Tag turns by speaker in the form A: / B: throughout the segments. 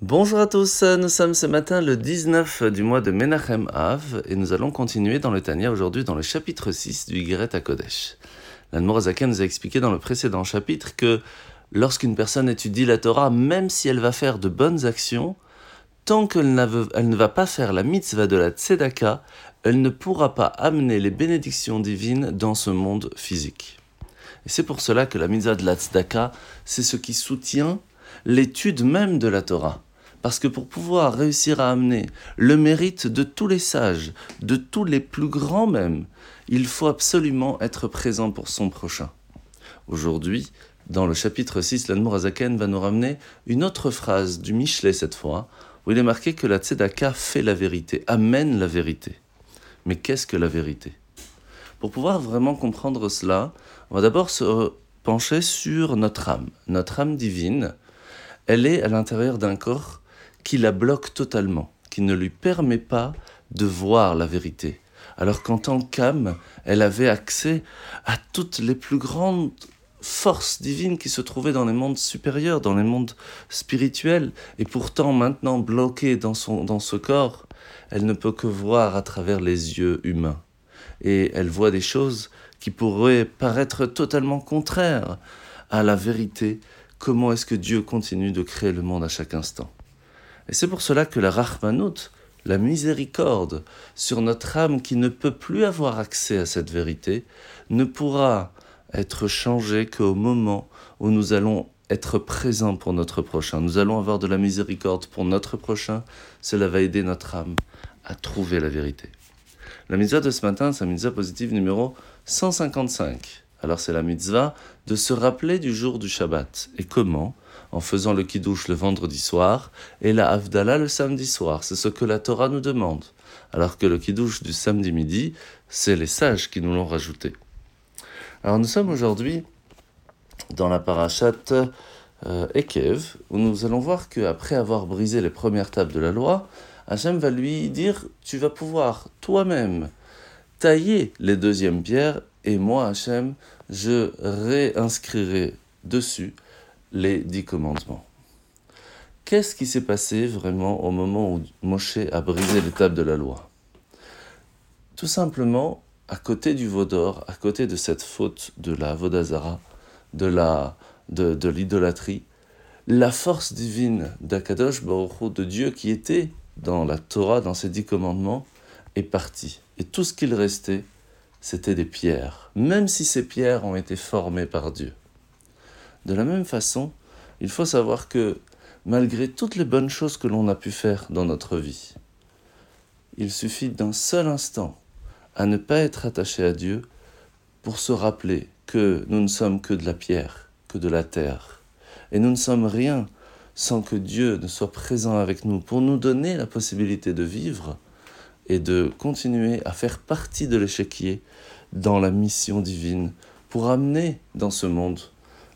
A: Bonjour à tous, nous sommes ce matin le 19 du mois de Menachem Av et nous allons continuer dans le Tania aujourd'hui dans le chapitre 6 du Yigret à Kodesh. L'Anmorazaken nous a expliqué dans le précédent chapitre que lorsqu'une personne étudie la Torah, même si elle va faire de bonnes actions, tant qu'elle ne va pas faire la mitzvah de la tzedaka, elle ne pourra pas amener les bénédictions divines dans ce monde physique. Et c'est pour cela que la mitzvah de la tzedaka, c'est ce qui soutient l'étude même de la Torah. Parce que pour pouvoir réussir à amener le mérite de tous les sages, de tous les plus grands même, il faut absolument être présent pour son prochain. Aujourd'hui, dans le chapitre 6, l'Anmorazaken va nous ramener une autre phrase du Michelet cette fois, où il est marqué que la tzedaka fait la vérité, amène la vérité. Mais qu'est-ce que la vérité? Pour pouvoir vraiment comprendre cela, on va d'abord se pencher sur notre âme. Notre âme divine, elle est à l'intérieur d'un corps qui la bloque totalement, qui ne lui permet pas de voir la vérité. Alors qu'en tant qu'âme, elle avait accès à toutes les plus grandes force divine qui se trouvait dans les mondes supérieurs, dans les mondes spirituels, et pourtant maintenant bloquée dans, son, dans ce corps, elle ne peut que voir à travers les yeux humains. Et elle voit des choses qui pourraient paraître totalement contraires à la vérité. Comment est-ce que Dieu continue de créer le monde à chaque instant Et c'est pour cela que la Rahmanout, la miséricorde sur notre âme qui ne peut plus avoir accès à cette vérité, ne pourra être changé qu'au moment où nous allons être présents pour notre prochain. Nous allons avoir de la miséricorde pour notre prochain. Cela va aider notre âme à trouver la vérité. La mitzvah de ce matin, c'est la mitzvah positive numéro 155. Alors c'est la mitzvah de se rappeler du jour du Shabbat. Et comment? En faisant le kiddush le vendredi soir et la Havdalah le samedi soir. C'est ce que la Torah nous demande. Alors que le kiddush du samedi midi, c'est les sages qui nous l'ont rajouté. Alors nous sommes aujourd'hui dans la parachate euh, Ekev, où nous allons voir qu'après avoir brisé les premières tables de la loi, Hachem va lui dire Tu vas pouvoir toi-même tailler les deuxièmes pierres, et moi, Hachem, je réinscrirai dessus les dix commandements. Qu'est-ce qui s'est passé vraiment au moment où Moshe a brisé les tables de la loi? Tout simplement, à côté du Vaudor, à côté de cette faute de la Vodazara, de la de, l'idolâtrie, la force divine d'Akadosh de Dieu qui était dans la Torah, dans ses dix commandements, est partie. Et tout ce qu'il restait, c'était des pierres, même si ces pierres ont été formées par Dieu. De la même façon, il faut savoir que malgré toutes les bonnes choses que l'on a pu faire dans notre vie, il suffit d'un seul instant à ne pas être attaché à Dieu pour se rappeler que nous ne sommes que de la pierre, que de la terre. Et nous ne sommes rien sans que Dieu ne soit présent avec nous pour nous donner la possibilité de vivre et de continuer à faire partie de l'échiquier dans la mission divine pour amener dans ce monde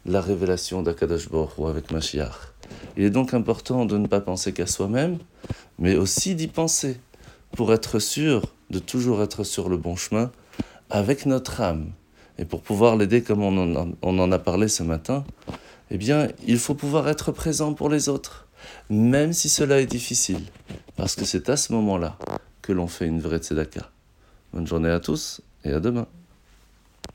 A: la révélation d'Akadash Baruch avec Mashiach. Il est donc important de ne pas penser qu'à soi-même, mais aussi d'y penser pour être sûr de toujours être sur le bon chemin avec notre âme. Et pour pouvoir l'aider comme on en, a, on en a parlé ce matin, eh bien, il faut pouvoir être présent pour les autres, même si cela est difficile, parce que c'est à ce moment-là que l'on fait une vraie tzedaka. Bonne journée à tous et à demain.